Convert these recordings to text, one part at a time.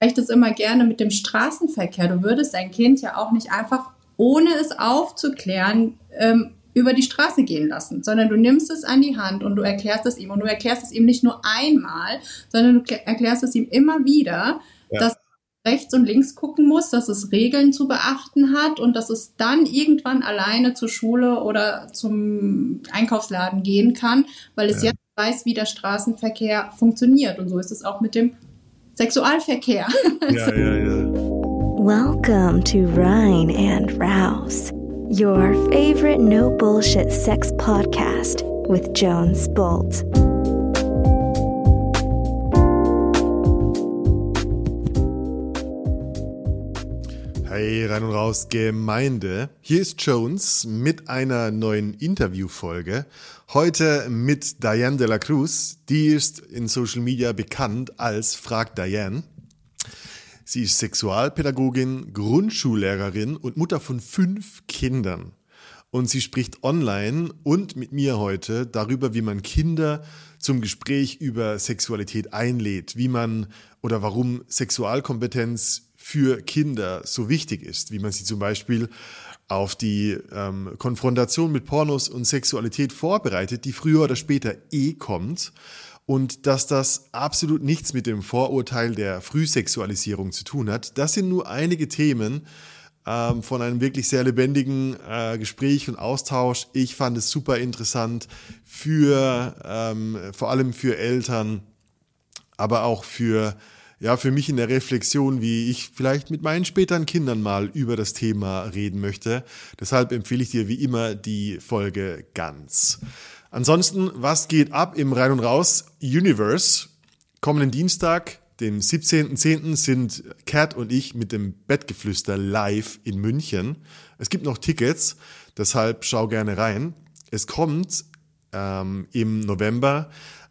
vergleiche das immer gerne mit dem Straßenverkehr. Du würdest dein Kind ja auch nicht einfach, ohne es aufzuklären, ähm, über die Straße gehen lassen, sondern du nimmst es an die Hand und du erklärst es ihm. Und du erklärst es ihm nicht nur einmal, sondern du erklärst es ihm immer wieder, ja. dass rechts und links gucken muss, dass es Regeln zu beachten hat und dass es dann irgendwann alleine zur Schule oder zum Einkaufsladen gehen kann, weil es ja. jetzt weiß, wie der Straßenverkehr funktioniert. Und so ist es auch mit dem Sexualverkehr. Ja, ja, ja. Welcome to Rhine and Rouse, your favorite no bullshit sex podcast with Jones Bolt. Hey, rein und raus, Gemeinde. Hier ist Jones mit einer neuen Interviewfolge. Heute mit Diane de la Cruz. Die ist in Social Media bekannt als Frag Diane. Sie ist Sexualpädagogin, Grundschullehrerin und Mutter von fünf Kindern. Und sie spricht online und mit mir heute darüber, wie man Kinder zum Gespräch über Sexualität einlädt, wie man oder warum Sexualkompetenz für Kinder so wichtig ist, wie man sie zum Beispiel auf die ähm, Konfrontation mit Pornos und Sexualität vorbereitet, die früher oder später eh kommt und dass das absolut nichts mit dem Vorurteil der Frühsexualisierung zu tun hat. Das sind nur einige Themen ähm, von einem wirklich sehr lebendigen äh, Gespräch und Austausch. Ich fand es super interessant für ähm, vor allem für Eltern, aber auch für ja, für mich in der Reflexion, wie ich vielleicht mit meinen späteren Kindern mal über das Thema reden möchte. Deshalb empfehle ich dir wie immer die Folge ganz. Ansonsten, was geht ab im Rein und Raus Universe? Kommenden Dienstag, dem 17.10. sind Kat und ich mit dem Bettgeflüster live in München. Es gibt noch Tickets, deshalb schau gerne rein. Es kommt ähm, im November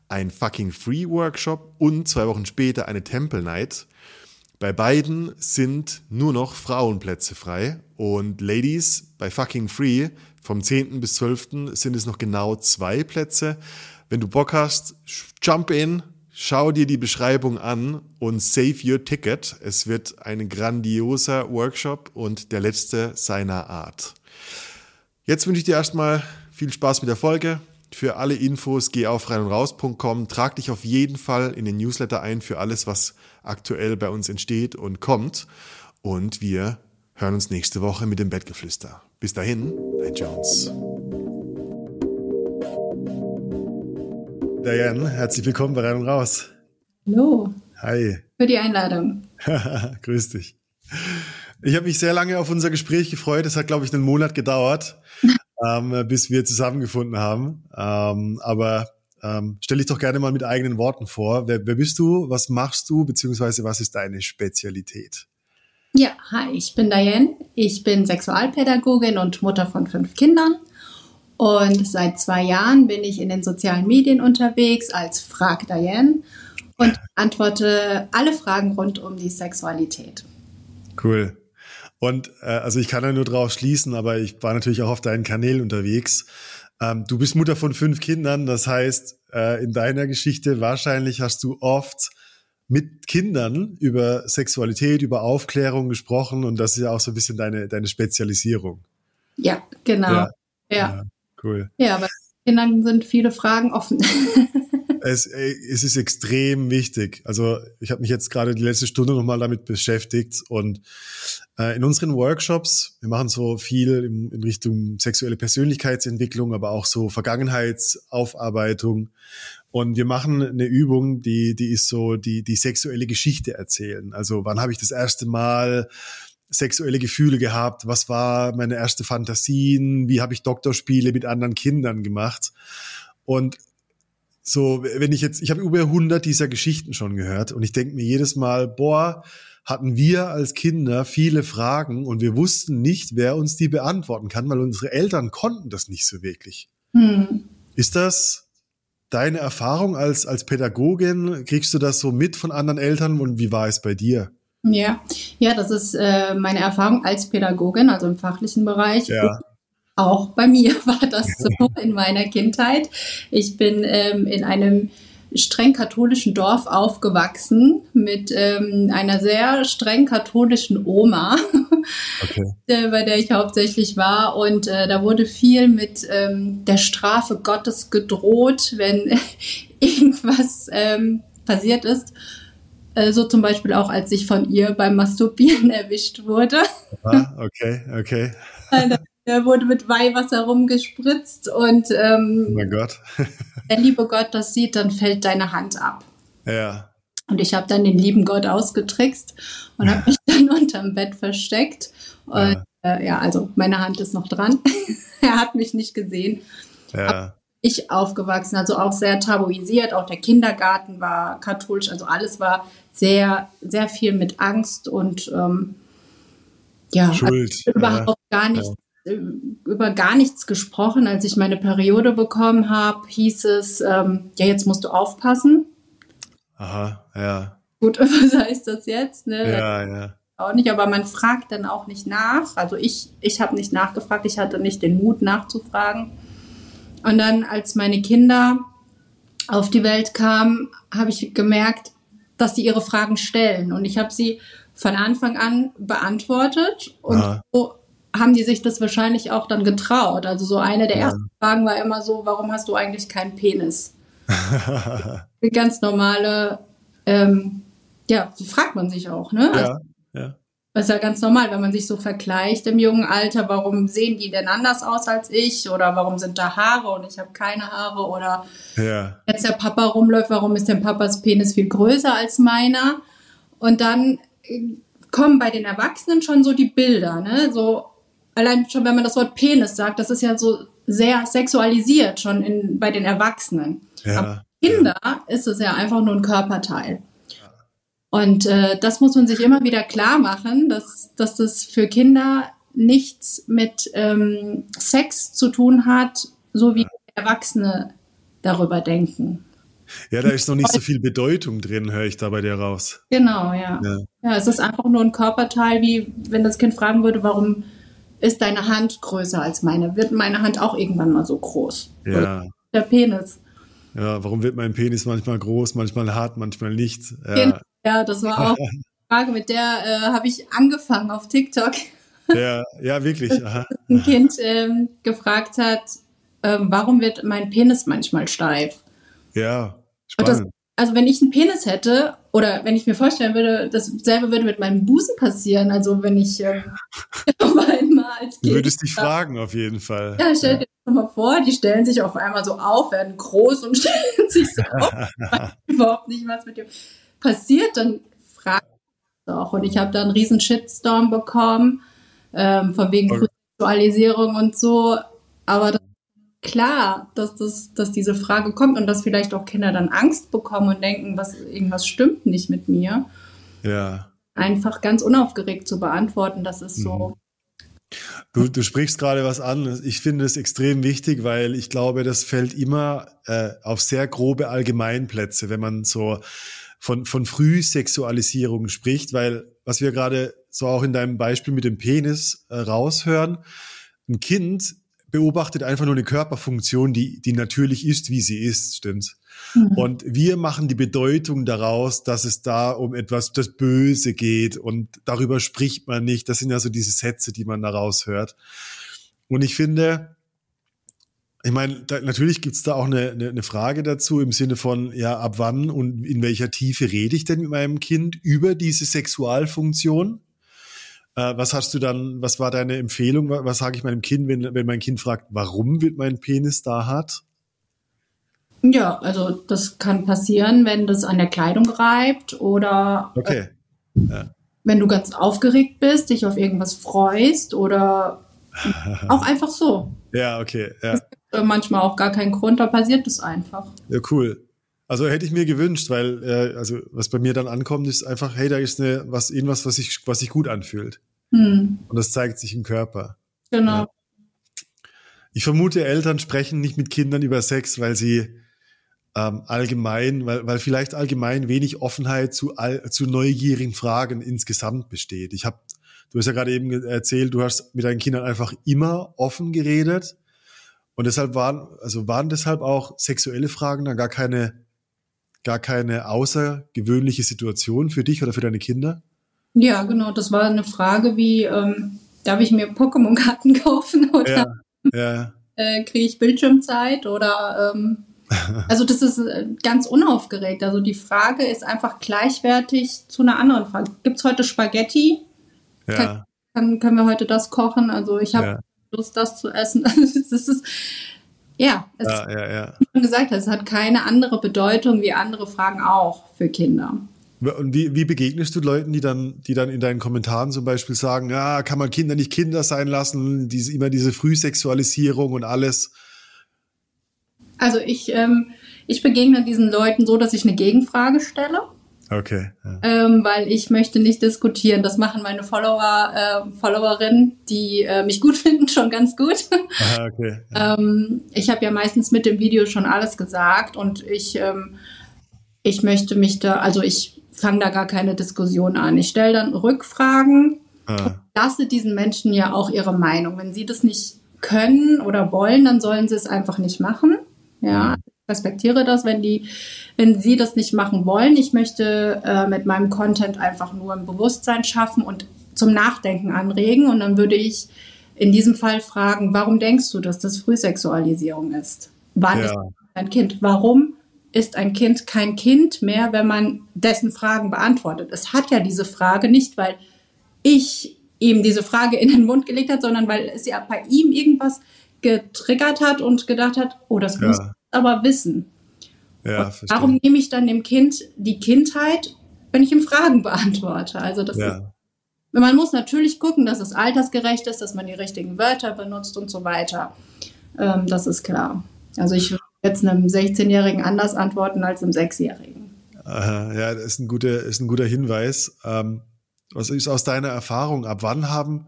ein fucking Free Workshop und zwei Wochen später eine Temple Night. Bei beiden sind nur noch Frauenplätze frei und Ladies bei fucking Free vom 10. bis 12. sind es noch genau zwei Plätze. Wenn du Bock hast, jump in, schau dir die Beschreibung an und save your ticket. Es wird ein grandioser Workshop und der letzte seiner Art. Jetzt wünsche ich dir erstmal viel Spaß mit der Folge. Für alle Infos geh auf reinundraus.com, trag dich auf jeden Fall in den Newsletter ein für alles, was aktuell bei uns entsteht und kommt. Und wir hören uns nächste Woche mit dem Bettgeflüster. Bis dahin, dein Jones. Diane, herzlich willkommen bei Rein und Raus. Hallo. Hi. Für die Einladung. Grüß dich. Ich habe mich sehr lange auf unser Gespräch gefreut. Es hat, glaube ich, einen Monat gedauert ähm, bis wir zusammengefunden haben. Ähm, aber ähm, stell dich doch gerne mal mit eigenen Worten vor. Wer, wer bist du? Was machst du? Beziehungsweise was ist deine Spezialität? Ja, hi, ich bin Diane. Ich bin Sexualpädagogin und Mutter von fünf Kindern. Und seit zwei Jahren bin ich in den sozialen Medien unterwegs als Frag Diane und antworte alle Fragen rund um die Sexualität. Cool. Und äh, also ich kann da nur drauf schließen, aber ich war natürlich auch auf deinen Kanälen unterwegs. Ähm, du bist Mutter von fünf Kindern, das heißt, äh, in deiner Geschichte wahrscheinlich hast du oft mit Kindern über Sexualität, über Aufklärung gesprochen und das ist ja auch so ein bisschen deine, deine Spezialisierung. Ja, genau. Ja, ja. ja cool. Ja, aber Kindern sind viele Fragen offen. es, es ist extrem wichtig. Also ich habe mich jetzt gerade die letzte Stunde nochmal damit beschäftigt und äh, in unseren Workshops, wir machen so viel in, in Richtung sexuelle Persönlichkeitsentwicklung, aber auch so Vergangenheitsaufarbeitung. Und wir machen eine Übung, die, die ist so die, die sexuelle Geschichte erzählen. Also wann habe ich das erste Mal sexuelle Gefühle gehabt? Was war meine erste Fantasien? Wie habe ich Doktorspiele mit anderen Kindern gemacht? Und so, wenn ich jetzt, ich habe über 100 dieser Geschichten schon gehört und ich denke mir jedes Mal, boah, hatten wir als Kinder viele Fragen und wir wussten nicht, wer uns die beantworten kann, weil unsere Eltern konnten das nicht so wirklich. Hm. Ist das deine Erfahrung als, als Pädagogin? Kriegst du das so mit von anderen Eltern und wie war es bei dir? Ja, ja, das ist äh, meine Erfahrung als Pädagogin, also im fachlichen Bereich. Ja. Auch bei mir war das so in meiner Kindheit. Ich bin ähm, in einem streng katholischen Dorf aufgewachsen mit ähm, einer sehr streng katholischen Oma, okay. bei der ich hauptsächlich war. Und äh, da wurde viel mit ähm, der Strafe Gottes gedroht, wenn irgendwas ähm, passiert ist. Äh, so zum Beispiel auch, als ich von ihr beim Masturbieren erwischt wurde. Ah, okay, okay. Da wurde mit Weihwasser rumgespritzt und ähm, oh mein Gott. der liebe Gott das sieht, dann fällt deine Hand ab. Ja. Und ich habe dann den lieben Gott ausgetrickst und habe mich dann unterm Bett versteckt. Und ja. Äh, ja, also meine Hand ist noch dran. er hat mich nicht gesehen. Ja. Ich aufgewachsen, also auch sehr tabuisiert. Auch der Kindergarten war katholisch, also alles war sehr, sehr viel mit Angst und ähm, ja, Schuld. Also überhaupt ja. gar nicht über gar nichts gesprochen. Als ich meine Periode bekommen habe, hieß es, ähm, ja, jetzt musst du aufpassen. Aha, ja. Gut, was heißt das jetzt? Ne? Ja, ja. Auch nicht, aber man fragt dann auch nicht nach. Also ich, ich habe nicht nachgefragt, ich hatte nicht den Mut nachzufragen. Und dann, als meine Kinder auf die Welt kamen, habe ich gemerkt, dass sie ihre Fragen stellen. Und ich habe sie von Anfang an beantwortet. Und so haben die sich das wahrscheinlich auch dann getraut. Also so eine der ja. ersten Fragen war immer so, warum hast du eigentlich keinen Penis? Eine ganz normale, ähm, ja, die fragt man sich auch, ne? Ja, also, ja. Das ist ja ganz normal, wenn man sich so vergleicht im jungen Alter, warum sehen die denn anders aus als ich? Oder warum sind da Haare und ich habe keine Haare? Oder ja. jetzt der Papa rumläuft, warum ist denn Papas Penis viel größer als meiner? Und dann äh, kommen bei den Erwachsenen schon so die Bilder, ne? So, allein schon, wenn man das Wort Penis sagt, das ist ja so sehr sexualisiert schon in, bei den Erwachsenen. Ja, Aber Kinder ja. ist es ja einfach nur ein Körperteil. Und äh, das muss man sich immer wieder klar machen, dass, dass das für Kinder nichts mit ähm, Sex zu tun hat, so wie. Erwachsene darüber denken. Ja, da ist noch nicht so viel Bedeutung drin, höre ich da bei dir raus. Genau, ja. ja. Ja, es ist einfach nur ein Körperteil, wie wenn das Kind fragen würde, warum ist deine Hand größer als meine? Wird meine Hand auch irgendwann mal so groß? Ja. Der Penis. Ja, warum wird mein Penis manchmal groß, manchmal hart, manchmal nicht? Ja, ja das war auch eine Frage, mit der äh, habe ich angefangen auf TikTok. Ja, ja, wirklich. Aha. Ein Kind ähm, gefragt hat, ähm, warum wird mein Penis manchmal steif? Ja, spannend. Das, also wenn ich einen Penis hätte oder wenn ich mir vorstellen würde, dasselbe würde mit meinem Busen passieren. Also wenn ich ähm, einmal als Kind. Du würdest dich fragen auf jeden Fall. Ja, stell dir das mal vor, die stellen sich auf einmal so auf, werden groß und stellen sich so auf. überhaupt nicht, was mit dir passiert. Dann frage ich doch. Und ich habe da einen riesen Shitstorm bekommen, ähm, von wegen. Sexualisierung und so. Aber das klar, dass, das, dass diese Frage kommt und dass vielleicht auch Kinder dann Angst bekommen und denken, was, irgendwas stimmt nicht mit mir. Ja. Einfach ganz unaufgeregt zu beantworten, das ist so. Mhm. Du, du sprichst gerade was an. Ich finde es extrem wichtig, weil ich glaube, das fällt immer äh, auf sehr grobe Allgemeinplätze, wenn man so von, von Frühsexualisierung spricht, weil was wir gerade so auch in deinem Beispiel mit dem Penis äh, raushören, ein Kind beobachtet einfach nur eine Körperfunktion, die, die natürlich ist, wie sie ist, stimmt's? Mhm. Und wir machen die Bedeutung daraus, dass es da um etwas, das Böse geht und darüber spricht man nicht. Das sind ja so diese Sätze, die man daraus hört. Und ich finde, ich meine, da, natürlich gibt's da auch eine, eine, eine Frage dazu im Sinne von, ja, ab wann und in welcher Tiefe rede ich denn mit meinem Kind über diese Sexualfunktion? Äh, was hast du dann, was war deine Empfehlung? Was sage ich meinem Kind, wenn, wenn mein Kind fragt, warum wird mein Penis da hart? Ja, also das kann passieren, wenn das an der Kleidung reibt oder okay. ja. wenn du ganz aufgeregt bist, dich auf irgendwas freust oder auch einfach so. Ja, okay. Ja. manchmal auch gar keinen Grund, da passiert es einfach. Ja, cool. Also hätte ich mir gewünscht, weil äh, also was bei mir dann ankommt, ist einfach, hey, da ist eine was irgendwas, was sich was sich gut anfühlt. Hm. Und das zeigt sich im Körper. Genau. Ja. Ich vermute, Eltern sprechen nicht mit Kindern über Sex, weil sie ähm, allgemein, weil, weil vielleicht allgemein wenig Offenheit zu, all, zu neugierigen Fragen insgesamt besteht. Ich habe, du hast ja gerade eben erzählt, du hast mit deinen Kindern einfach immer offen geredet. Und deshalb waren, also waren deshalb auch sexuelle Fragen dann gar keine gar keine außergewöhnliche Situation für dich oder für deine Kinder? Ja, genau. Das war eine Frage wie, ähm, darf ich mir Pokémon-Karten kaufen oder ja, ja. äh, kriege ich Bildschirmzeit oder ähm, also das ist äh, ganz unaufgeregt. Also die Frage ist einfach gleichwertig zu einer anderen Frage. Gibt es heute Spaghetti? Ja. Kann, kann, können wir heute das kochen? Also ich habe ja. Lust, das zu essen. das ist, ja, es, ja, ja, ja. wie schon gesagt, es hat keine andere Bedeutung wie andere Fragen auch für Kinder. Und wie, wie begegnest du Leuten, die dann, die dann in deinen Kommentaren zum Beispiel sagen, ja, kann man Kinder nicht Kinder sein lassen, diese, immer diese Frühsexualisierung und alles? Also ich, ähm, ich begegne diesen Leuten so, dass ich eine Gegenfrage stelle. Okay. Ja. Ähm, weil ich möchte nicht diskutieren. Das machen meine Follower, äh, Followerinnen, die äh, mich gut finden, schon ganz gut. Aha, okay. Ja. ähm, ich habe ja meistens mit dem Video schon alles gesagt und ich, ähm, ich möchte mich da, also ich fange da gar keine Diskussion an. Ich stelle dann Rückfragen ah. lasse diesen Menschen ja auch ihre Meinung. Wenn sie das nicht können oder wollen, dann sollen sie es einfach nicht machen. Ja, ich respektiere das, wenn die, wenn sie das nicht machen wollen. Ich möchte äh, mit meinem Content einfach nur ein Bewusstsein schaffen und zum Nachdenken anregen. Und dann würde ich in diesem Fall fragen, warum denkst du, dass das Frühsexualisierung ist? Wann ja. ist ein Kind? Warum ist ein Kind kein Kind mehr, wenn man dessen Fragen beantwortet? Es hat ja diese Frage nicht, weil ich ihm diese Frage in den Mund gelegt hat, sondern weil es ja bei ihm irgendwas getriggert hat und gedacht hat, oh, das muss ja. aber wissen. Ja, warum nehme ich dann dem Kind die Kindheit, wenn ich ihm Fragen beantworte? Also das ja. ist, man muss natürlich gucken, dass es altersgerecht ist, dass man die richtigen Wörter benutzt und so weiter. Ähm, das ist klar. Also ich würde jetzt einem 16-Jährigen anders antworten als einem 6-Jährigen. Ja, das ist ein guter, ist ein guter Hinweis. Ähm, was ist aus deiner Erfahrung? Ab wann haben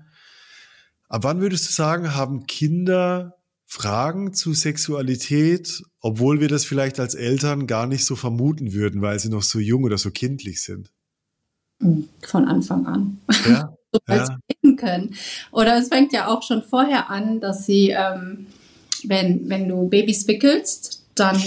Ab wann würdest du sagen, haben Kinder Fragen zu Sexualität, obwohl wir das vielleicht als Eltern gar nicht so vermuten würden, weil sie noch so jung oder so kindlich sind? Von Anfang an. Ja. so ja. können. Oder es fängt ja auch schon vorher an, dass sie, ähm, wenn, wenn du Babys wickelst, dann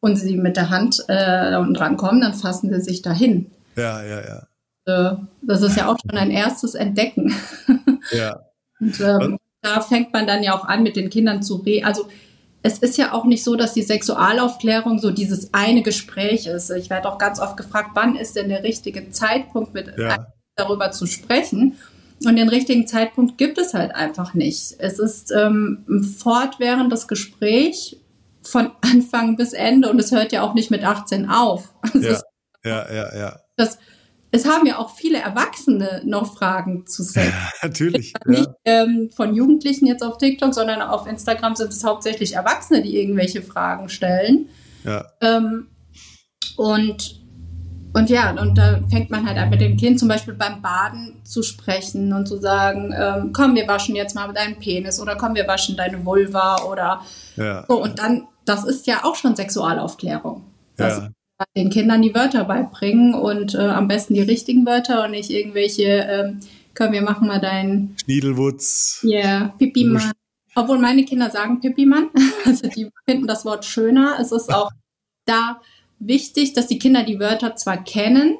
und sie mit der Hand äh, da unten dran kommen, dann fassen sie sich dahin. Ja, ja, ja. Äh, das ist ja auch schon ein erstes Entdecken. Ja. Und ähm, da fängt man dann ja auch an, mit den Kindern zu reden. Also es ist ja auch nicht so, dass die Sexualaufklärung so dieses eine Gespräch ist. Ich werde auch ganz oft gefragt, wann ist denn der richtige Zeitpunkt, mit ja. darüber zu sprechen? Und den richtigen Zeitpunkt gibt es halt einfach nicht. Es ist ähm, ein fortwährendes Gespräch von Anfang bis Ende und es hört ja auch nicht mit 18 auf. Ja, ja, ja, ja. Das, es haben ja auch viele Erwachsene noch Fragen zu Sex. Ja, natürlich. Ja. Nicht ähm, von Jugendlichen jetzt auf TikTok, sondern auf Instagram sind es hauptsächlich Erwachsene, die irgendwelche Fragen stellen. Ja. Ähm, und, und ja, und da fängt man halt an mit dem Kind zum Beispiel beim Baden zu sprechen und zu sagen, ähm, komm, wir waschen jetzt mal deinen Penis oder komm, wir waschen deine Vulva oder ja. so. Und dann, das ist ja auch schon Sexualaufklärung. Ja den Kindern die Wörter beibringen und äh, am besten die richtigen Wörter und nicht irgendwelche, ähm, können wir machen mal deinen Schniedelwutz. Ja, yeah, Pipi-Mann. Obwohl meine Kinder sagen Pipi-Mann. Also die finden das Wort schöner. Es ist auch da wichtig, dass die Kinder die Wörter zwar kennen,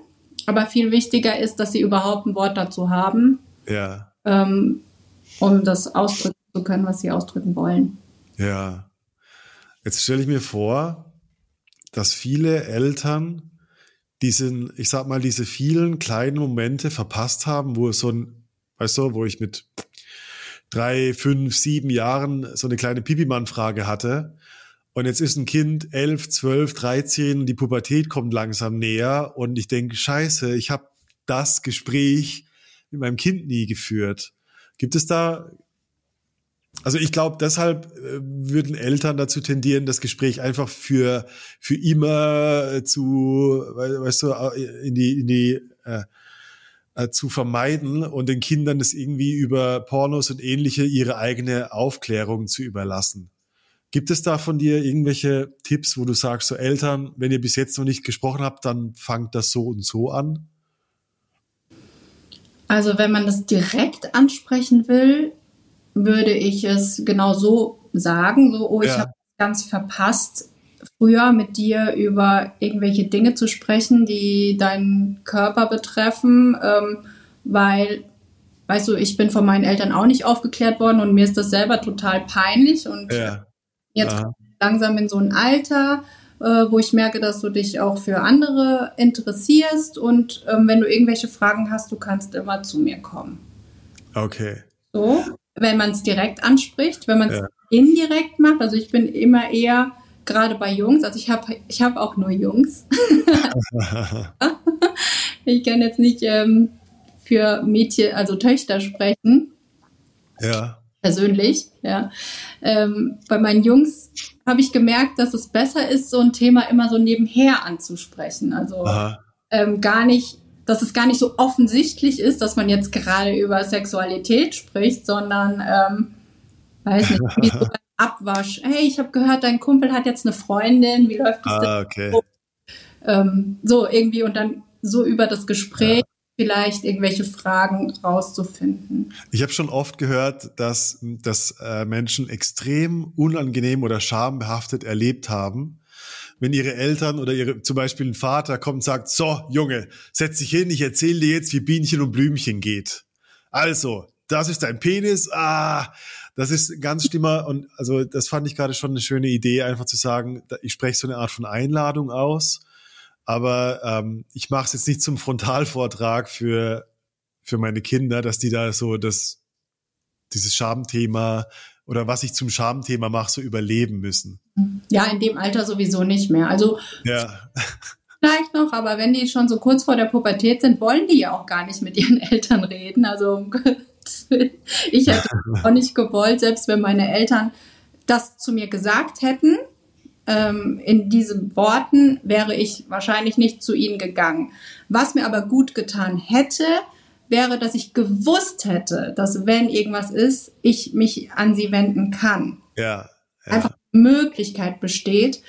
aber viel wichtiger ist, dass sie überhaupt ein Wort dazu haben. Ja. Ähm, um das ausdrücken zu können, was sie ausdrücken wollen. Ja. Jetzt stelle ich mir vor, dass viele Eltern diesen, ich sag mal, diese vielen kleinen Momente verpasst haben, wo es so ein, weißt du, wo ich mit drei, fünf, sieben Jahren so eine kleine Pipimann-Frage hatte. Und jetzt ist ein Kind elf, zwölf, dreizehn, die Pubertät kommt langsam näher und ich denke, scheiße, ich habe das Gespräch mit meinem Kind nie geführt. Gibt es da also ich glaube, deshalb äh, würden Eltern dazu tendieren, das Gespräch einfach für für immer zu, weißt du, in die in die äh, äh, zu vermeiden und den Kindern das irgendwie über Pornos und ähnliche ihre eigene Aufklärung zu überlassen. Gibt es da von dir irgendwelche Tipps, wo du sagst, so Eltern, wenn ihr bis jetzt noch nicht gesprochen habt, dann fangt das so und so an? Also wenn man das direkt ansprechen will, würde ich es genau so sagen, so, oh, ich ja. habe ganz verpasst. früher mit dir über irgendwelche Dinge zu sprechen, die deinen Körper betreffen, ähm, weil, weißt du, ich bin von meinen Eltern auch nicht aufgeklärt worden und mir ist das selber total peinlich und ja. Jetzt Aha. langsam in so ein Alter, äh, wo ich merke, dass du dich auch für andere interessierst und ähm, wenn du irgendwelche Fragen hast, du kannst immer zu mir kommen. Okay. So, wenn man es direkt anspricht, wenn man es ja. indirekt macht, also ich bin immer eher gerade bei Jungs, also ich habe ich hab auch nur Jungs. ich kann jetzt nicht ähm, für Mädchen, also Töchter sprechen. Ja. Persönlich, ja. Ähm, bei meinen Jungs habe ich gemerkt, dass es besser ist, so ein Thema immer so nebenher anzusprechen. Also ähm, gar nicht, dass es gar nicht so offensichtlich ist, dass man jetzt gerade über Sexualität spricht, sondern ähm, weiß nicht, wie so Abwasch. Hey, ich habe gehört, dein Kumpel hat jetzt eine Freundin. Wie läuft das ah, denn? Okay. Ähm, so irgendwie und dann so über das Gespräch. Vielleicht irgendwelche Fragen rauszufinden. Ich habe schon oft gehört, dass, dass äh, Menschen extrem unangenehm oder schambehaftet erlebt haben, wenn ihre Eltern oder ihre, zum Beispiel ein Vater kommt und sagt, so, Junge, setz dich hin, ich erzähle dir jetzt, wie Bienchen und Blümchen geht. Also, das ist dein Penis, ah, das ist ganz schlimmer und also das fand ich gerade schon eine schöne Idee, einfach zu sagen, ich spreche so eine Art von Einladung aus, aber ähm, ich mache es jetzt nicht zum Frontalvortrag für für meine Kinder, dass die da so das dieses Schamthema oder was ich zum Schamthema mache, so überleben müssen. Ja, in dem Alter sowieso nicht mehr. Also ja. vielleicht noch, aber wenn die schon so kurz vor der Pubertät sind, wollen die ja auch gar nicht mit ihren Eltern reden. Also ich hätte auch nicht gewollt, selbst wenn meine Eltern das zu mir gesagt hätten. Ähm, in diesen Worten wäre ich wahrscheinlich nicht zu ihnen gegangen. Was mir aber gut getan hätte, wäre, dass ich gewusst hätte, dass wenn irgendwas ist, ich mich an sie wenden kann. Ja. ja. Einfach die Möglichkeit besteht,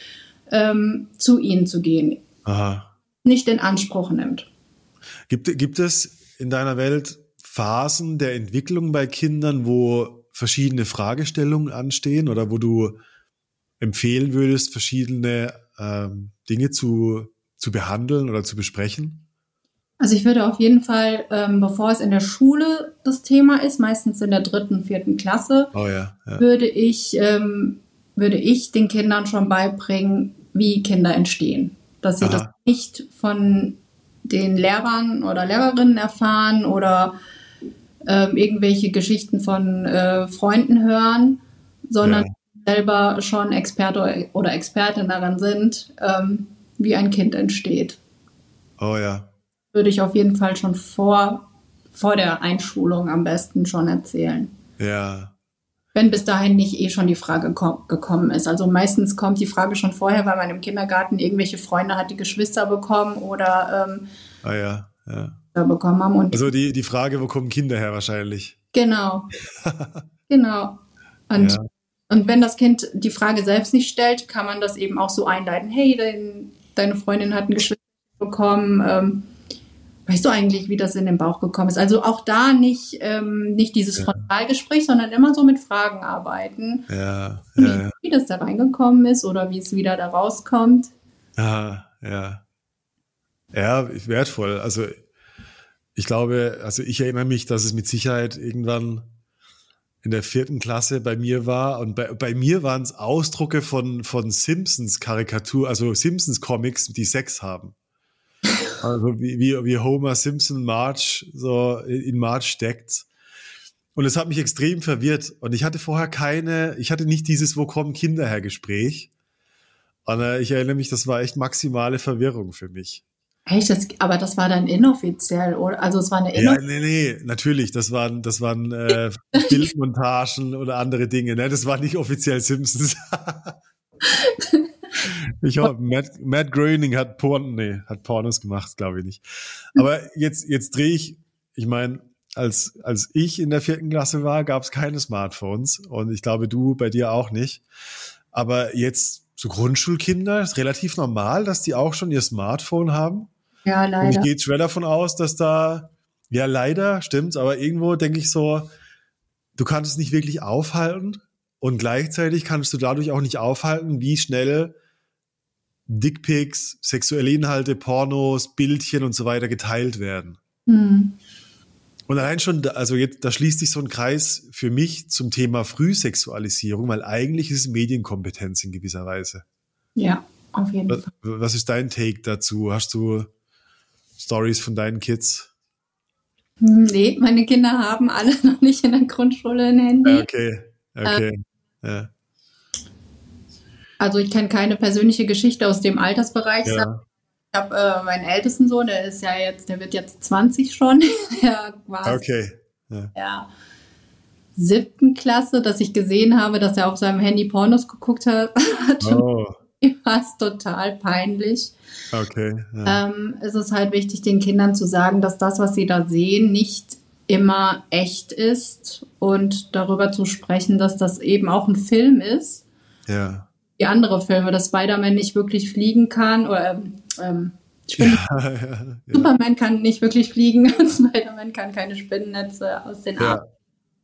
ähm, zu ihnen zu gehen. Aha. Nicht in Anspruch nimmt. Gibt, gibt es in deiner Welt Phasen der Entwicklung bei Kindern, wo verschiedene Fragestellungen anstehen oder wo du empfehlen würdest, verschiedene ähm, Dinge zu, zu behandeln oder zu besprechen? Also ich würde auf jeden Fall, ähm, bevor es in der Schule das Thema ist, meistens in der dritten, vierten Klasse, oh ja, ja. würde ich ähm, würde ich den Kindern schon beibringen, wie Kinder entstehen, dass sie Aha. das nicht von den Lehrern oder Lehrerinnen erfahren oder ähm, irgendwelche Geschichten von äh, Freunden hören, sondern ja. Selber schon Experte oder Expertin daran sind, ähm, wie ein Kind entsteht. Oh ja. Würde ich auf jeden Fall schon vor, vor der Einschulung am besten schon erzählen. Ja. Wenn bis dahin nicht eh schon die Frage gekommen ist. Also meistens kommt die Frage schon vorher, weil man im Kindergarten irgendwelche Freunde hat, die Geschwister bekommen oder ähm, ah ja, ja bekommen haben. Und also die, die Frage, wo kommen Kinder her wahrscheinlich? Genau. genau. Und, ja. Und wenn das Kind die Frage selbst nicht stellt, kann man das eben auch so einleiten. Hey, dein, deine Freundin hat ein Geschwister bekommen. Ähm, weißt du eigentlich, wie das in den Bauch gekommen ist? Also auch da nicht, ähm, nicht dieses ja. Frontalgespräch, sondern immer so mit Fragen arbeiten. Ja, wie, ja. wie das da reingekommen ist oder wie es wieder da rauskommt. Ja, ja. Ja, wertvoll. Also ich glaube, also ich erinnere mich, dass es mit Sicherheit irgendwann in der vierten Klasse bei mir war. Und bei, bei mir waren es Ausdrucke von, von Simpsons Karikatur, also Simpsons Comics, die Sex haben. Also wie, wie, wie Homer Simpson March so in March steckt. Und es hat mich extrem verwirrt. Und ich hatte vorher keine, ich hatte nicht dieses Wo kommen Kinder her Gespräch. Und äh, ich erinnere mich, das war echt maximale Verwirrung für mich. Echt? Das, aber das war dann inoffiziell, oder? Also es war eine inoffizielle. Ja, nee, nee, natürlich. Das waren, das waren äh, Bildmontagen oder andere Dinge. Ne? Das war nicht offiziell Simpsons. ich hoffe, Matt, Matt Groening hat Porn, nee, hat Pornos gemacht, glaube ich nicht. Aber jetzt, jetzt drehe ich, ich meine, als, als ich in der vierten Klasse war, gab es keine Smartphones und ich glaube, du bei dir auch nicht. Aber jetzt so Grundschulkinder, ist relativ normal, dass die auch schon ihr Smartphone haben. Ja, leider. Und ich gehe schwer davon aus, dass da, ja, leider stimmt's, aber irgendwo denke ich so, du kannst es nicht wirklich aufhalten und gleichzeitig kannst du dadurch auch nicht aufhalten, wie schnell Dickpics, sexuelle Inhalte, Pornos, Bildchen und so weiter geteilt werden. Hm. Und allein schon, also jetzt, da schließt sich so ein Kreis für mich zum Thema Frühsexualisierung, weil eigentlich ist es Medienkompetenz in gewisser Weise. Ja, auf jeden Was, Fall. was ist dein Take dazu? Hast du Stories von deinen Kids? Hm, Nee, meine Kinder haben alle noch nicht in der Grundschule ein Handy. Ja, okay, okay. Ja, Also ich kenne keine persönliche Geschichte aus dem Altersbereich. ja, Ich habe äh, meinen ältesten Sohn, der ist ja jetzt, der wird jetzt 20 schon. War okay. Ja. der siebten Klasse, dass ich gesehen habe, dass er auf seinem Handy Pornos geguckt hat. Oh, war es total peinlich. okay. Ja. Ähm, es ist halt wichtig, den Kindern zu sagen, dass das, was sie da sehen, nicht immer echt ist und darüber zu sprechen, dass das eben auch ein Film ist, ja. wie andere Filme, dass Spider-Man nicht wirklich fliegen kann oder ähm, ähm, Spinnen Ja, ja, ja. Superman kann nicht wirklich fliegen, Spider-Man kann keine Spinnennetze aus den Armen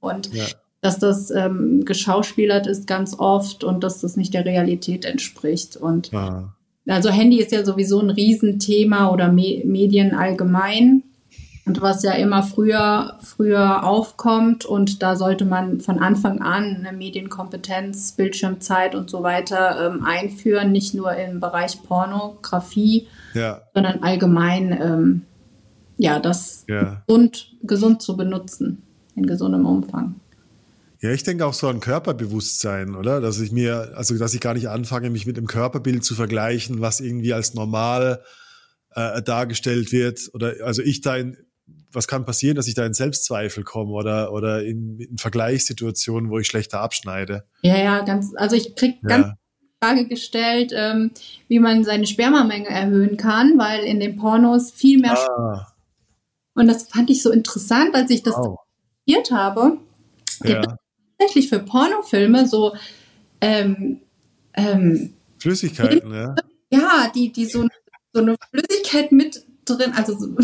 und ja. Dass das ähm, geschauspielert ist ganz oft und dass das nicht der Realität entspricht und Ah, also Handy ist ja sowieso ein Riesenthema oder Me Medien allgemein. Und was ja immer früher, früher aufkommt und da sollte man von Anfang an eine Medienkompetenz, Bildschirmzeit und so weiter ähm, einführen, nicht nur im Bereich Pornografie, ja, sondern allgemein, ähm, ja, das ja. gesund, gesund zu benutzen, in gesundem Umfang. Ja, ich denke auch so an Körperbewusstsein, oder? Dass ich mir, also dass ich gar nicht anfange, mich mit dem Körperbild zu vergleichen, was irgendwie als normal äh, dargestellt wird. Oder also ich da in, was kann passieren, dass ich da in Selbstzweifel komme oder, oder in, in Vergleichssituationen, wo ich schlechter abschneide. Ja, ja, ganz, also ich krieg ganz Ja, Frage gestellt, ähm, wie man seine Spermamenge erhöhen kann, weil in den Pornos viel mehr ah, und das fand ich so interessant, als ich das wow. habe. Ja. Tatsächlich für Pornofilme so ähm, ähm, Flüssigkeiten, ja. ja, die die so, so eine Flüssigkeit mit drin, also so,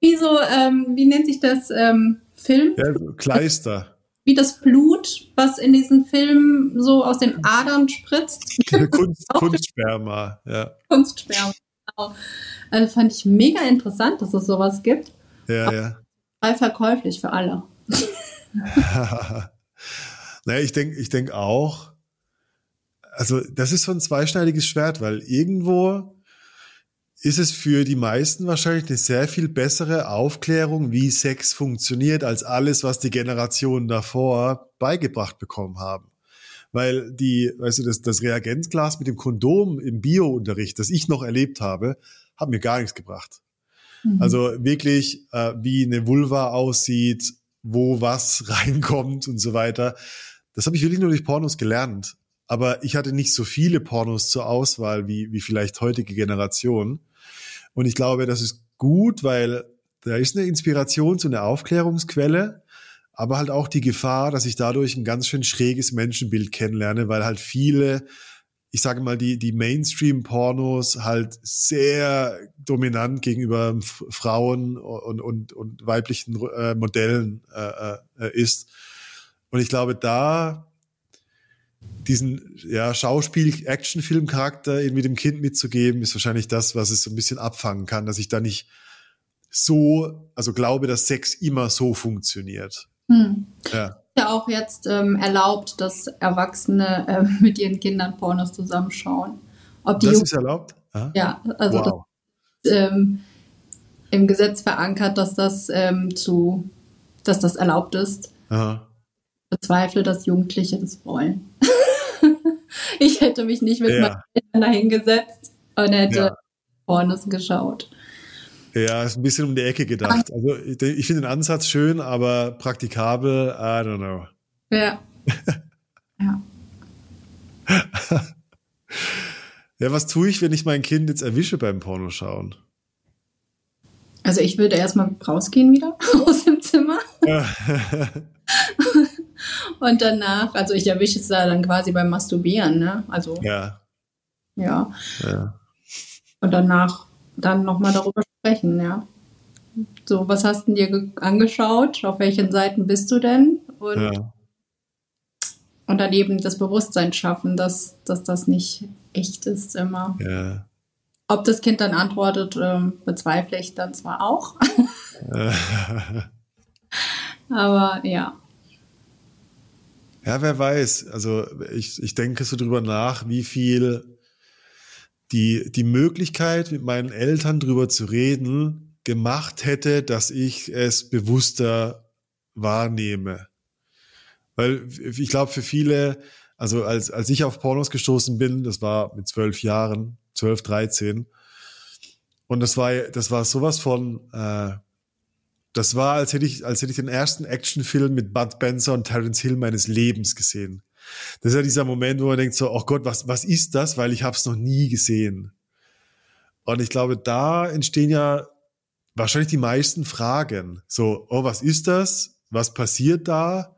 wie so ähm, wie nennt sich das ähm, Film? ja so Kleister. Wie das Blut, was in diesen Filmen so aus den Adern spritzt. Kunst, Kunstsperma, ja. Kunstsperma. Genau. Also fand ich mega interessant, dass es sowas gibt. Ja, ja. Frei verkäuflich für alle. naja, ich denke ich denk auch, also das ist so ein zweischneidiges Schwert, weil irgendwo ist es für die meisten wahrscheinlich eine sehr viel bessere Aufklärung, wie Sex funktioniert, als alles, was die Generationen davor beigebracht bekommen haben. Weil die, weißt du, das, das Reagenzglas mit dem Kondom im Bio-Unterricht, das ich noch erlebt habe, hat mir gar nichts gebracht. Mhm. Also wirklich, äh, wie eine Vulva aussieht, wo was reinkommt und so weiter. Das habe ich wirklich nur durch Pornos gelernt. Aber ich hatte nicht so viele Pornos zur Auswahl wie, wie vielleicht heutige Generationen. Und ich glaube, das ist gut, weil da ist eine Inspirations- und eine Aufklärungsquelle, aber halt auch die Gefahr, dass ich dadurch ein ganz schön schräges Menschenbild kennenlerne, weil halt viele, ich sage mal, die, die Mainstream-Pornos halt sehr dominant gegenüber Frauen und, und, und weiblichen äh, Modellen äh, äh, ist. Und ich glaube, da diesen ja, Schauspiel-Action-Film-Charakter irgendwie dem Kind mitzugeben, ist wahrscheinlich das, was es so ein bisschen abfangen kann, dass ich da nicht so, also glaube, dass Sex immer so funktioniert. Hm. Ja. Ja auch jetzt ähm, erlaubt, dass Erwachsene ähm, mit ihren Kindern Pornos zusammenschauen. Ob die Das Jugend- ist erlaubt? Ah, ja, also wow. das ähm, im Gesetz verankert, dass das ähm, zu, dass das erlaubt ist. Aha. Bezweifle, dass Jugendliche das wollen. ich hätte mich nicht mit Ja. meinen Eltern dahingesetzt und hätte Ja. Pornos geschaut. Ja, ist ein bisschen um die Ecke gedacht. Also ich, finde den Ansatz schön, aber praktikabel, I don't know. Ja. ja. Ja, was tue ich, wenn ich mein Kind jetzt erwische beim Pornoschauen? Also ich würde erstmal rausgehen wieder aus dem Zimmer und danach, also ich erwische es da dann quasi beim Masturbieren, ne? Also ja, ja. ja. Und danach dann nochmal darüber sprechen, ja. So, was hast du dir ge- angeschaut? Auf welchen Seiten bist du denn? Und, ja. und dann eben das Bewusstsein schaffen, dass, dass das nicht echt ist immer. Ja. Ob das Kind dann antwortet, ähm, bezweifle ich dann zwar auch. Aber ja. Ja, wer weiß. Also ich, ich denke so drüber nach, wie viel die, die Möglichkeit, mit meinen Eltern drüber zu reden, gemacht hätte, dass ich es bewusster wahrnehme. Weil ich glaube, für viele, also als, als ich auf Pornos gestoßen bin, das war mit zwölf Jahren, zwölf, dreizehn, und das war, das war sowas von, äh, das war, als hätte ich, als hätte ich den ersten Actionfilm mit Bud Spencer und Terence Hill meines Lebens gesehen. Das ist ja dieser Moment, wo man denkt so, oh Gott, was, was ist das? Weil ich habe es noch nie gesehen. Und ich glaube, da entstehen ja wahrscheinlich die meisten Fragen. So, oh, was ist das? Was passiert da?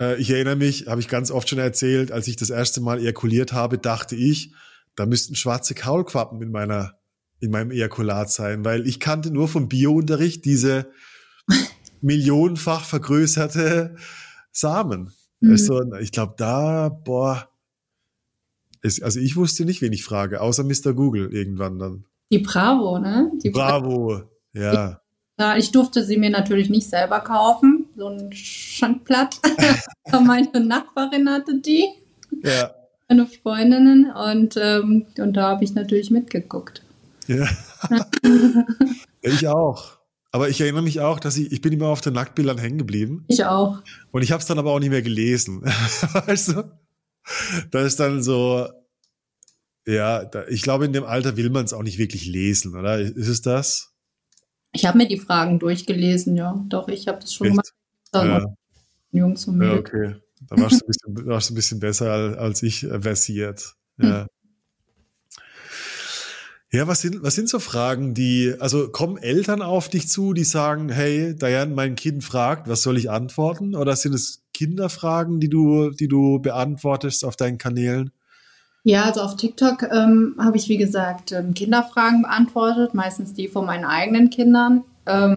Äh, ich erinnere mich, habe ich ganz oft schon erzählt, als ich das erste Mal ejakuliert habe, dachte ich, da müssten schwarze Kaulquappen in meiner in meinem Ejakulat sein, weil ich kannte nur vom Biounterricht diese millionenfach vergrößerte Samen. Mhm. Also, ich glaube, da, boah, ist, also ich wusste nicht, wen ich frage, außer Mr. Google irgendwann dann. Die Bravo, ne? Die Bravo, ja. Ja, ich durfte sie mir natürlich nicht selber kaufen. So ein Schandblatt. Meine Nachbarin hatte die. Ja. Meine Freundinnen. Und, ähm, und da habe ich natürlich mitgeguckt. Ja. ich auch. Aber ich erinnere mich auch, dass ich, ich bin immer auf den Nacktbildern hängen geblieben. Ich auch. Und ich habe es dann aber auch nicht mehr gelesen. weißt du? Da ist dann so, ja, da, ich glaube, in dem Alter will man es auch nicht wirklich lesen, oder? Ist es das? Ich habe mir die Fragen durchgelesen, ja. Doch, ich habe das schon Echt? gemacht. Ja. Jungs und Ja, okay. Da warst du ein bisschen, warst du ein bisschen besser als ich äh, versiert. Ja. Hm. Ja, was sind, was sind so Fragen, die, also kommen Eltern auf dich zu, die sagen, hey, Diane, mein Kind fragt, was soll ich antworten? Oder sind es Kinderfragen, die du, die du beantwortest auf deinen Kanälen? Ja, also auf TikTok ähm, habe ich, wie gesagt, ähm, Kinderfragen beantwortet, meistens die von meinen eigenen Kindern. Ähm,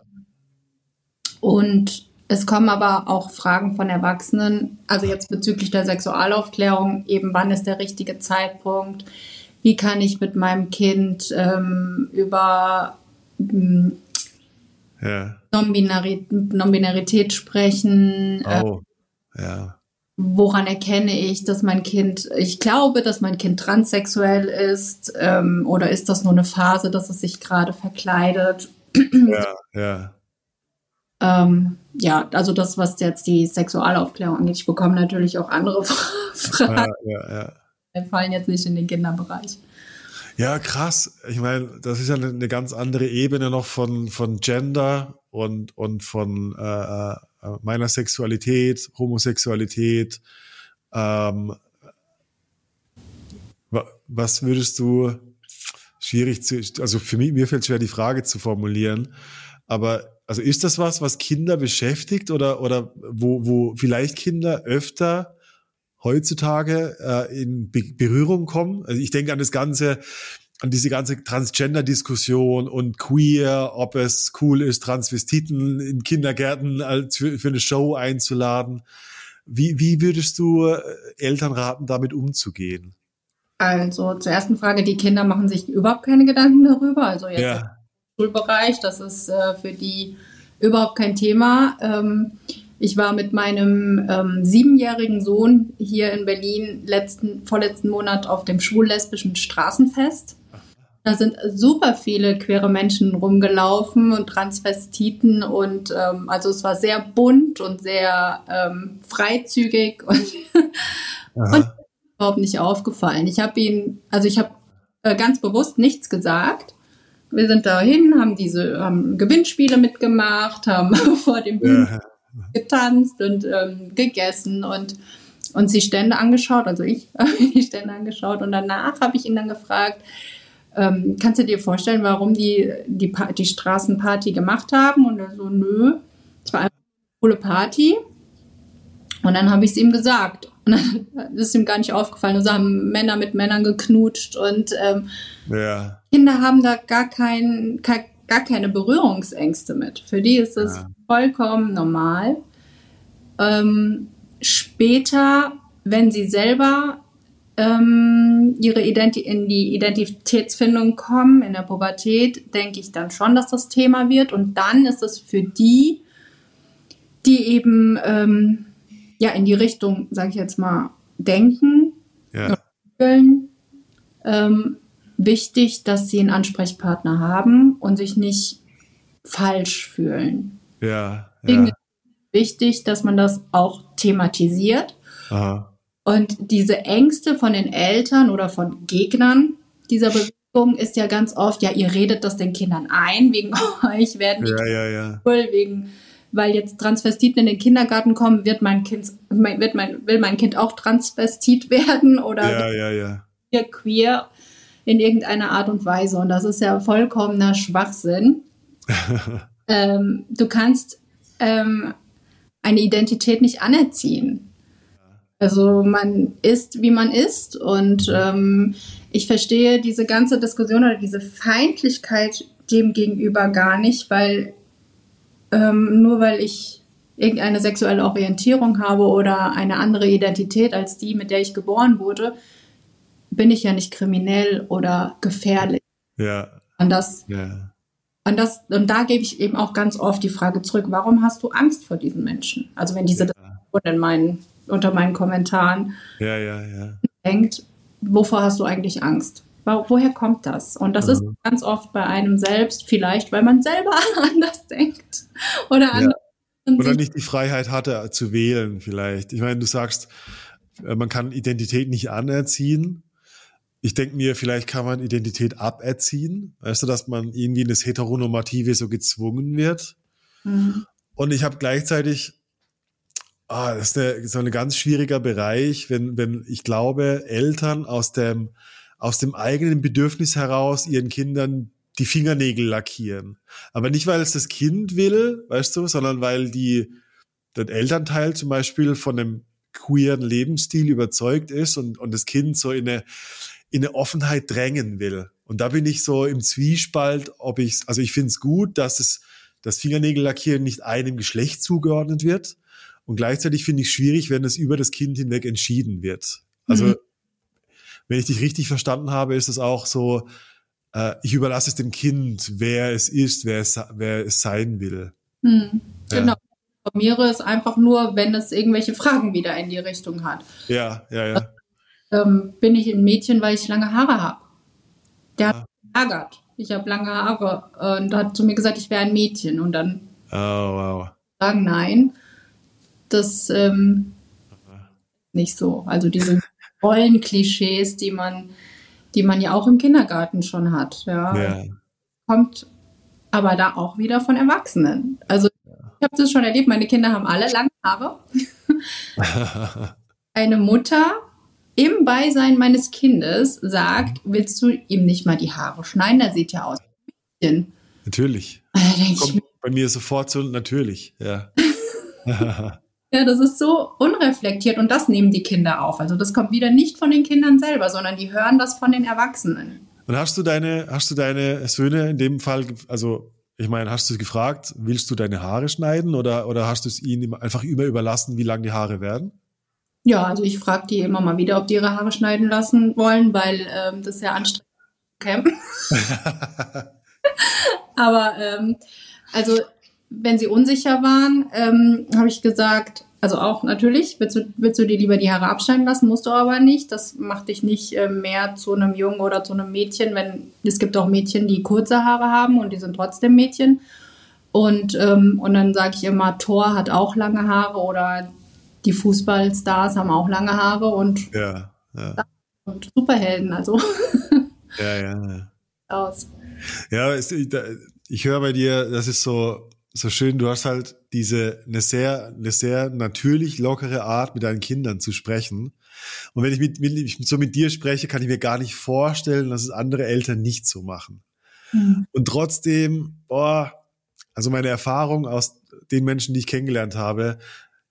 und es kommen aber auch Fragen von Erwachsenen, also jetzt bezüglich der Sexualaufklärung, eben wann ist der richtige Zeitpunkt? Wie kann ich mit meinem Kind ähm, über ähm, ja. Non-Binarität sprechen. Oh, äh, ja. Woran erkenne ich, dass mein Kind, ich glaube, dass mein Kind transsexuell ist ähm, oder ist das nur eine Phase, dass es sich gerade verkleidet? Ja, ja. Ähm, ja, also das, was jetzt die Sexualaufklärung angeht. Ich bekomme natürlich auch andere Fragen. Ja, ja, ja fallen jetzt nicht in den Kinderbereich. Ja, krass. Ich meine, das ist ja eine, eine, ganz andere Ebene noch von, von Gender und, und von äh, äh meiner Sexualität, Homosexualität. Ähm, was würdest du, schwierig zu, also für mich, mir fällt schwer, die Frage zu formulieren, aber also ist das was, was Kinder beschäftigt oder, oder wo, wo vielleicht Kinder öfter heutzutage äh, in Be Berührung kommen. Also ich denke an das ganze, an diese ganze Transgender-Diskussion und queer, ob es cool ist, Transvestiten in Kindergärten als für, für eine Show einzuladen. Wie, wie würdest du äh, Eltern raten, damit umzugehen? Also zur ersten Frage, die Kinder machen sich überhaupt keine Gedanken darüber. Also jetzt ja. im Schulbereich, das ist äh, für die überhaupt kein Thema. Ähm, ich war mit meinem ähm, siebenjährigen Sohn hier in Berlin letzten, vorletzten Monat auf dem schwul-lesbischen Straßenfest. Da sind super viele queere Menschen rumgelaufen und Transvestiten und ähm, also es war sehr bunt und sehr ähm, freizügig und, und überhaupt nicht aufgefallen. Ich habe ihn, also ich habe äh, ganz bewusst nichts gesagt. Wir sind dahin, haben diese haben Gewinnspiele mitgemacht, haben vor dem Bühnen getanzt und ähm, gegessen und uns die Stände angeschaut. Also ich habe die Stände angeschaut und danach habe ich ihn dann gefragt, ähm, kannst du dir vorstellen, warum die die, die Straßenparty gemacht haben? Und er so, nö, es war einfach eine coole Party. Und dann habe ich es ihm gesagt. Und dann ist ihm gar nicht aufgefallen. Also haben Männer mit Männern geknutscht und ähm, ja. Kinder haben da gar kein, kein, gar keine Berührungsängste mit. Für die ist das ja. Vollkommen normal. Ähm, später, wenn sie selber ähm, ihre Identi in die Identitätsfindung kommen, in der Pubertät, denke ich dann schon, dass das Thema wird. Und dann ist es für die, die eben ähm, ja in die Richtung, sage ich jetzt mal, denken, Ja. ähm, wichtig, dass sie einen Ansprechpartner haben und sich nicht falsch fühlen. Ja. Deswegen Ja. ist wichtig, dass man das auch thematisiert Aha. und diese Ängste von den Eltern oder von Gegnern dieser Bewegung ist ja ganz oft, ja, ihr redet das den Kindern ein, wegen euch werden die Ja, ja, ja. cool, wegen, weil jetzt Transvestiten in den Kindergarten kommen, wird mein Kind, wird mein, will mein Kind auch Transvestit werden oder Ja, ja, ja. wir queer in irgendeiner Art und Weise. Und das ist ja vollkommener Schwachsinn. ähm, du kannst ähm, eine Identität nicht anerziehen. Also man ist, wie man ist. Und ähm, ich verstehe diese ganze Diskussion oder diese Feindlichkeit dem gegenüber gar nicht, weil ähm, nur weil ich irgendeine sexuelle Orientierung habe oder eine andere Identität als die, mit der ich geboren wurde, bin ich ja nicht kriminell oder gefährlich. Ja, Und das, ja. Und das, und da gebe ich eben auch ganz oft die Frage zurück, warum hast du Angst vor diesen Menschen? Also wenn diese Diskussion in meinen, unter meinen Kommentaren Ja, ja, ja. denkt, wovor hast du eigentlich Angst? Wo- Woher kommt das? Und das ist Mhm. ganz oft bei einem selbst, vielleicht weil man selber anders denkt oder anders Oder sieht. nicht die Freiheit hatte zu wählen, vielleicht. Ich meine, du sagst, äh, man kann Identität nicht anerziehen. Ich denke mir, vielleicht kann man Identität aberziehen. Weißt du, dass man irgendwie in das Heteronormative so gezwungen wird. Mhm. Und ich habe gleichzeitig, ah, das ist eine, so ein ganz schwieriger Bereich, wenn, wenn ich glaube, Eltern aus dem, aus dem eigenen Bedürfnis heraus ihren Kindern die Fingernägel lackieren. Aber nicht, weil es das Kind will, weißt du, sondern weil die, der Elternteil zum Beispiel von einem queeren Lebensstil überzeugt ist und, und das Kind so in eine, in eine Offenheit drängen will. Und da bin ich so im Zwiespalt, ob ich, also ich finde es gut, dass es das Fingernägellackieren nicht einem Geschlecht zugeordnet wird. Und gleichzeitig finde ich schwierig, wenn es über das Kind hinweg entschieden wird. Also, Mhm. wenn ich dich richtig verstanden habe, ist es auch so, äh, ich überlasse es dem Kind, wer es ist, wer es, wer es sein will. Hm, Ja. Genau. Ich informiere es einfach nur, wenn es irgendwelche Fragen wieder in die Richtung hat. Ja, ja, ja. Ähm, bin ich ein Mädchen, weil ich lange Haare habe? Der Ah. hat mich geärgert. Ich habe lange Haare und hat zu mir gesagt, ich wäre ein Mädchen. Und dann Oh, wow. sagen, nein, das ähm, nicht so. Also diese Rollenklischees, die man, die man ja auch im Kindergarten schon hat. Ja. Ja, kommt aber da auch wieder von Erwachsenen. Also ich habe das schon erlebt, meine Kinder haben alle lange Haare. Eine Mutter im Beisein meines Kindes sagt, willst du ihm nicht mal die Haare schneiden? Der sieht ja aus wie ein Mädchen. natürlich. Da Kommt bei mir sofort so natürlich, ja. ja, das ist so unreflektiert und das nehmen die Kinder auf. Also das kommt wieder nicht von den Kindern selber, sondern die hören das von den Erwachsenen. Und hast du deine, hast du deine Söhne in dem Fall, also ich meine, hast du gefragt, willst du deine Haare schneiden oder, oder hast du es ihnen einfach immer überlassen, wie lang die Haare werden? Ja, also ich frage die immer mal wieder, ob die ihre Haare schneiden lassen wollen, weil ähm, das ist ja anstrengend. Campen. Aber ähm, also wenn sie unsicher waren, ähm, habe ich gesagt, also auch natürlich, willst du, willst du dir lieber die Haare abschneiden lassen, musst du aber nicht. Das macht dich nicht äh, mehr zu einem Jungen oder zu einem Mädchen, wenn es gibt auch Mädchen, die kurze Haare haben und die sind trotzdem Mädchen. Und, ähm, und dann sage ich immer, Thor hat auch lange Haare oder die Fußballstars haben auch lange Haare und, ja, ja, und Superhelden, also ja, ja. ja. aus. Ja, ich, höre bei dir, das ist so, so schön, du hast halt diese, eine sehr, eine sehr natürlich lockere Art, mit deinen Kindern zu sprechen. Und wenn ich mit, mit, ich so mit dir spreche, kann ich mir gar nicht vorstellen, dass es andere Eltern nicht so machen. Hm. Und trotzdem, boah, also meine Erfahrung aus den Menschen, die ich kennengelernt habe,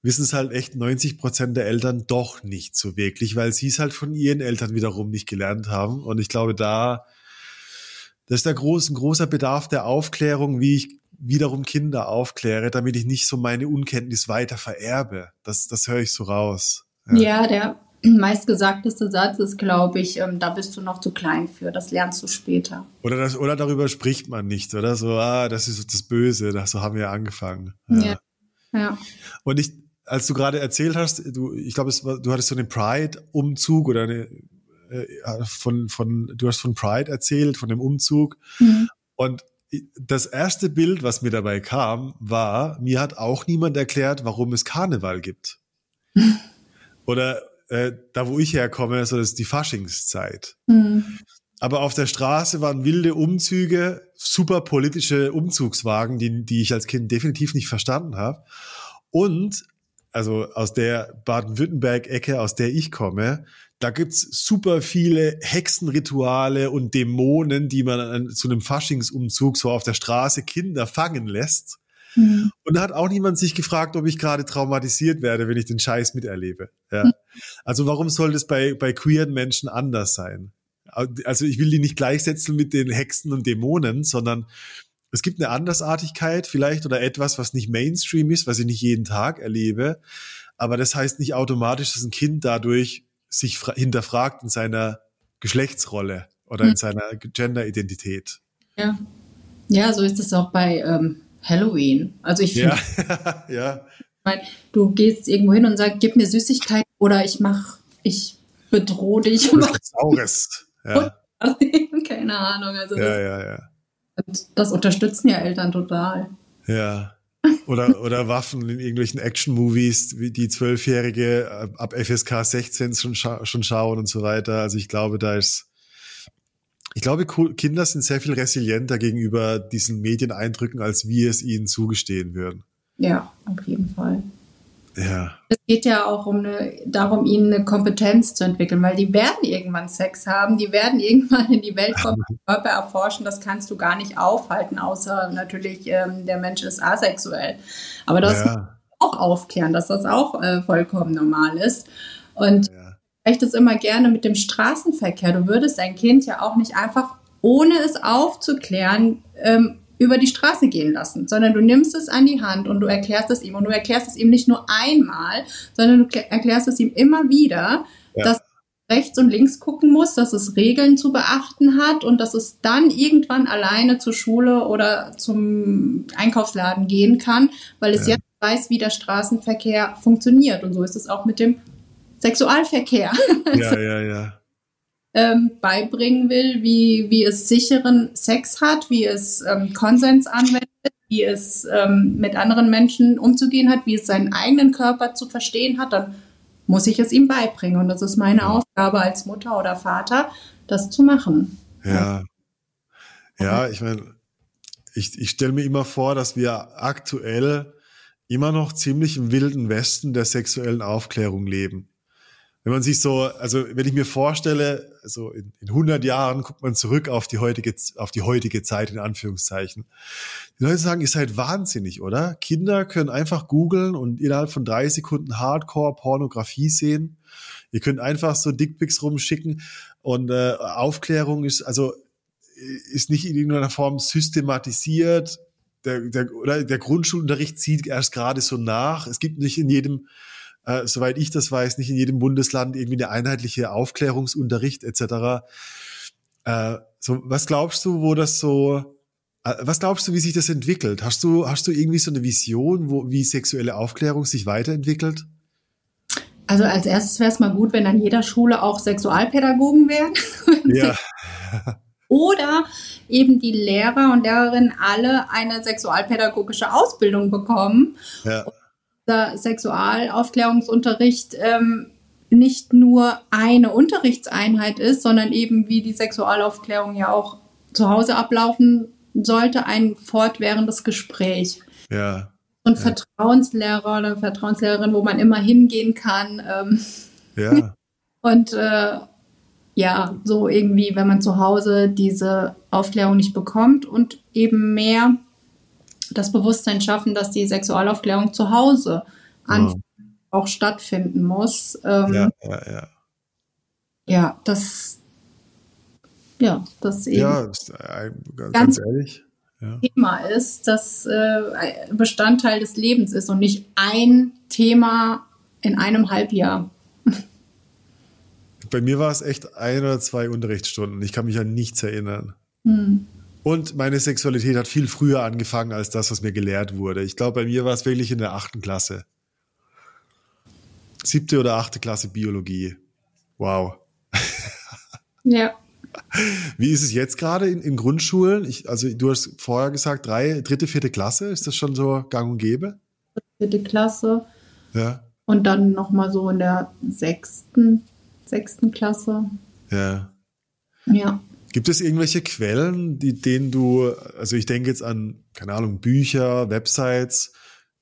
wissen es halt echt 90 Prozent der Eltern doch nicht so wirklich, weil sie es halt von ihren Eltern wiederum nicht gelernt haben. Und ich glaube, da, das ist der groß, ein großer Bedarf der Aufklärung, wie ich, wiederum Kinder aufkläre, damit ich nicht so meine Unkenntnis weiter vererbe. Das, das höre ich so raus. Ja, ja der meistgesagteste Satz ist, glaube ich, ähm, da bist du noch zu klein für, das lernst du später. Oder, das, oder darüber spricht man nicht, oder so, ah, das ist das Böse, das, so haben wir angefangen. Ja. ja. ja. Und ich, als du gerade erzählt hast, du, ich glaube, du hattest so einen Pride-Umzug oder eine, äh, von, von, du hast von Pride erzählt, von dem Umzug. Mhm. Und das erste Bild, was mir dabei kam, war, mir hat auch niemand erklärt, warum es Karneval gibt. Oder äh, da, wo ich herkomme, so das ist die Faschingszeit. Mhm. Aber auf der Straße waren wilde Umzüge, super politische Umzugswagen, die, die ich als Kind definitiv nicht verstanden habe. Und also aus der Baden-Württemberg-Ecke, aus der ich komme, da gibt's super viele Hexenrituale und Dämonen, die man an, zu einem Faschingsumzug so auf der Straße Kinder fangen lässt. Mhm. Und da hat auch niemand sich gefragt, ob ich gerade traumatisiert werde, wenn ich den Scheiß miterlebe. Ja. Mhm. Also warum soll das bei, bei queeren Menschen anders sein? Also ich will die nicht gleichsetzen mit den Hexen und Dämonen, sondern es gibt eine Andersartigkeit vielleicht oder etwas, was nicht Mainstream ist, was ich nicht jeden Tag erlebe. Aber das heißt nicht automatisch, dass ein Kind dadurch sich hinterfragt in seiner Geschlechtsrolle oder in hm. seiner Gender-Identität. Ja. ja, so ist es auch bei ähm, Halloween. Also ich finde, ja. ja. Mein, du gehst irgendwo hin und sagst, gib mir Süßigkeit oder ich mach, ich bedrohe dich. Saures. Ja. Keine Ahnung. Also ja, das, ja, das unterstützen ja Eltern total. Ja. Oder, oder Waffen in irgendwelchen Action-Movies, wie die Zwölfjährige äh, ab FSK 16 schon, scha schon schauen und so weiter. Also ich glaube, da ist, ich glaube, Kinder sind sehr viel resilienter gegenüber diesen Medieneindrücken, als wir es ihnen zugestehen würden. Ja, auf jeden Fall. Ja. Es geht ja auch um eine, darum, ihnen eine Kompetenz zu entwickeln, weil die werden irgendwann Sex haben, die werden irgendwann in die Welt kommen, Körper erforschen. Das kannst du gar nicht aufhalten, außer natürlich ähm, der Mensch ist asexuell. Aber das ja. auch aufklären, dass das auch äh, vollkommen normal ist. Und ja. ich das immer gerne mit dem Straßenverkehr. Du würdest dein Kind ja auch nicht einfach, ohne es aufzuklären, ähm, über die Straße gehen lassen, sondern du nimmst es an die Hand und du erklärst es ihm und du erklärst es ihm nicht nur einmal, sondern du erklärst es ihm immer wieder, ja. dass rechts und links gucken muss, dass es Regeln zu beachten hat und dass es dann irgendwann alleine zur Schule oder zum Einkaufsladen gehen kann, weil es ja. jetzt weiß, wie der Straßenverkehr funktioniert. Und so ist es auch mit dem Sexualverkehr. Ja, ja, ja ähm, beibringen will, wie, wie es sicheren Sex hat, wie es ähm, Konsens anwendet, wie es ähm, mit anderen Menschen umzugehen hat, wie es seinen eigenen Körper zu verstehen hat, dann muss ich es ihm beibringen. Und das ist meine Aufgabe als Mutter oder Vater, das zu machen. Ja. Ja, ich meine, ich, ich stelle mir immer vor, dass wir aktuell immer noch ziemlich im wilden Westen der sexuellen Aufklärung leben wenn man sich so, also wenn ich mir vorstelle, also in, in 100 Jahren guckt man zurück auf die heutige, auf die heutige Zeit in Anführungszeichen. Die Leute sagen, ihr seid wahnsinnig, oder? Kinder können einfach googeln und innerhalb von drei Sekunden Hardcore-Pornografie sehen. Ihr könnt einfach so Dickpics rumschicken und äh, Aufklärung ist also ist nicht in irgendeiner Form systematisiert. Der, der, oder der Grundschulunterricht zieht erst gerade so nach. Es gibt nicht in jedem äh, soweit ich das weiß, nicht in jedem Bundesland irgendwie eine einheitliche Aufklärungsunterricht etc. Äh, so, was glaubst du, wo das so, äh, was glaubst du, wie sich das entwickelt? Hast du, hast du irgendwie so eine Vision, wo, wie sexuelle Aufklärung sich weiterentwickelt? Also als erstes wäre es mal gut, wenn an jeder Schule auch Sexualpädagogen wären. ja. Oder eben die Lehrer und Lehrerinnen alle eine sexualpädagogische Ausbildung bekommen. Ja dieser Sexualaufklärungsunterricht ähm, nicht nur eine Unterrichtseinheit ist, sondern eben wie die Sexualaufklärung ja auch zu Hause ablaufen sollte, ein fortwährendes Gespräch. Ja. Und ja. Vertrauenslehrer oder Vertrauenslehrerin, wo man immer hingehen kann. Ähm, ja. Und äh, ja, so irgendwie, wenn man zu Hause diese Aufklärung nicht bekommt und eben mehr das Bewusstsein schaffen, dass die Sexualaufklärung zu Hause ja. auch stattfinden muss. Ähm, ja, ja, ja. Ja, das, ja, das eben. Ja, ganz, ganz ehrlich. ja. Thema ist, das äh, Bestandteil des Lebens ist und nicht ein Thema in einem Halbjahr. Bei mir war es echt ein oder zwei Unterrichtsstunden. Ich kann mich an nichts erinnern. Hm. Und meine Sexualität hat viel früher angefangen als das, was mir gelehrt wurde. Ich glaube, bei mir war es wirklich in der achten Klasse. Siebte oder achte Klasse Biologie. Wow. Ja. Wie ist es jetzt gerade in, in Grundschulen? Ich, also du hast vorher gesagt, drei, dritte, vierte Klasse. Ist das schon so gang und gäbe? Vierte Klasse. Ja. Und dann nochmal so in der sechsten, sechsten Klasse. Ja. Ja. Gibt es irgendwelche Quellen, die, denen du, also ich denke jetzt an, keine Ahnung, Bücher, Websites,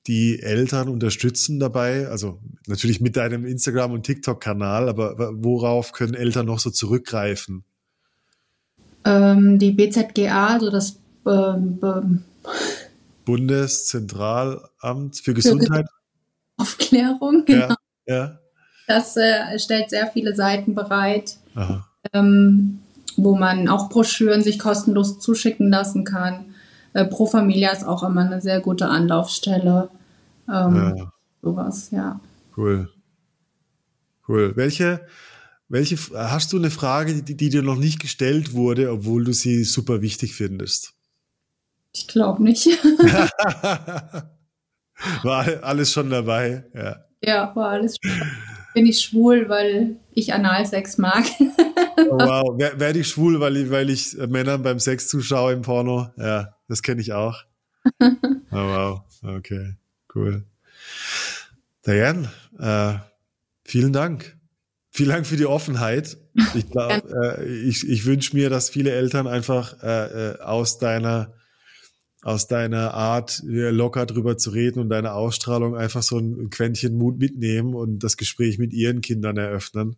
die Eltern unterstützen dabei? Also natürlich mit deinem Instagram- und TikTok-Kanal, aber worauf können Eltern noch so zurückgreifen? Ähm, die BZGA, also das ähm, Bundeszentralamt für Gesundheit. Für Aufklärung, genau. Ja, ja. Das äh, stellt sehr viele Seiten bereit. Ähm, wo man auch Broschüren sich kostenlos zuschicken lassen kann. Äh, Pro Familia ist auch immer eine sehr gute Anlaufstelle. Ähm, ja. Sowas, ja. Cool. Cool. Welche, welche, hast du eine Frage, die, die dir noch nicht gestellt wurde, obwohl du sie super wichtig findest? Ich glaube nicht. war alles schon dabei, ja. Ja, war alles schon dabei bin ich schwul, weil ich Analsex mag. oh, wow, werde ich schwul, weil ich, weil ich Männern beim Sex zuschaue im Porno? Ja, das kenne ich auch. oh, wow, okay, cool. Diane, äh, vielen Dank. Vielen Dank für die Offenheit. Ich glaube, äh, ich, ich wünsche mir, dass viele Eltern einfach äh, äh aus deiner aus deiner Art locker drüber zu reden und deiner Ausstrahlung einfach so ein Quäntchen Mut mitnehmen und das Gespräch mit ihren Kindern eröffnen.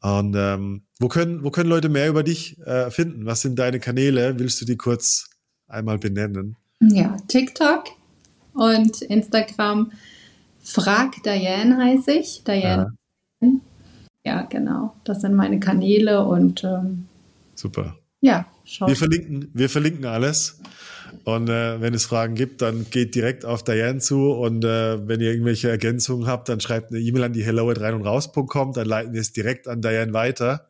Und ähm, wo können wo können Leute mehr über dich äh, finden? Was sind deine Kanäle? Willst du die kurz einmal benennen? Ja, TikTok und Instagram. Frag Diane heiße ich. Diane. Ja. ja, genau. Das sind meine Kanäle und ähm, super. Ja, schau. Wir verlinken, wir verlinken alles. Und äh, wenn es Fragen gibt, dann geht direkt auf Diane zu. Und äh, wenn ihr irgendwelche Ergänzungen habt, dann schreibt eine E-Mail an die hello at rein und raus.com. Dann leiten wir es direkt an Diane weiter.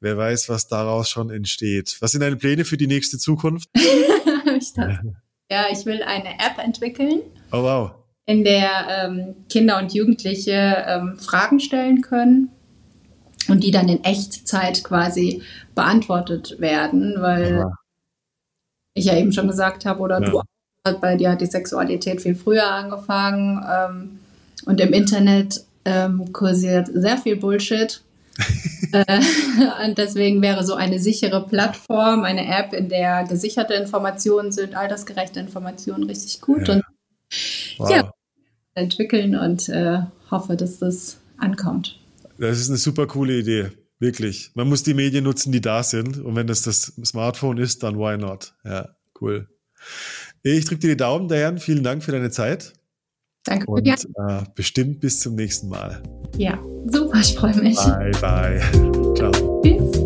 Wer weiß, was daraus schon entsteht. Was sind deine Pläne für die nächste Zukunft? ja, ich will eine App entwickeln. Oh wow. In der ähm, Kinder und Jugendliche ähm, Fragen stellen können und die dann in Echtzeit quasi beantwortet werden, weil Aha ich ja eben schon gesagt habe, oder ja. du bei dir hat die Sexualität viel früher angefangen ähm, und im Internet ähm, kursiert sehr viel Bullshit. äh, und deswegen wäre so eine sichere Plattform, eine App, in der gesicherte Informationen sind, altersgerechte Informationen richtig gut ja. und wow. ja, entwickeln und äh, hoffe, dass das ankommt. Das ist eine super coole Idee. Wirklich. Man muss die Medien nutzen, die da sind. Und wenn das das Smartphone ist, dann why not? Ja, cool. Ich drücke dir die Daumen, Diane. Vielen Dank für deine Zeit. Danke. Und äh, bestimmt bis zum nächsten Mal. Ja, super, ich freue mich. Bye, bye. Ciao. Tschüss.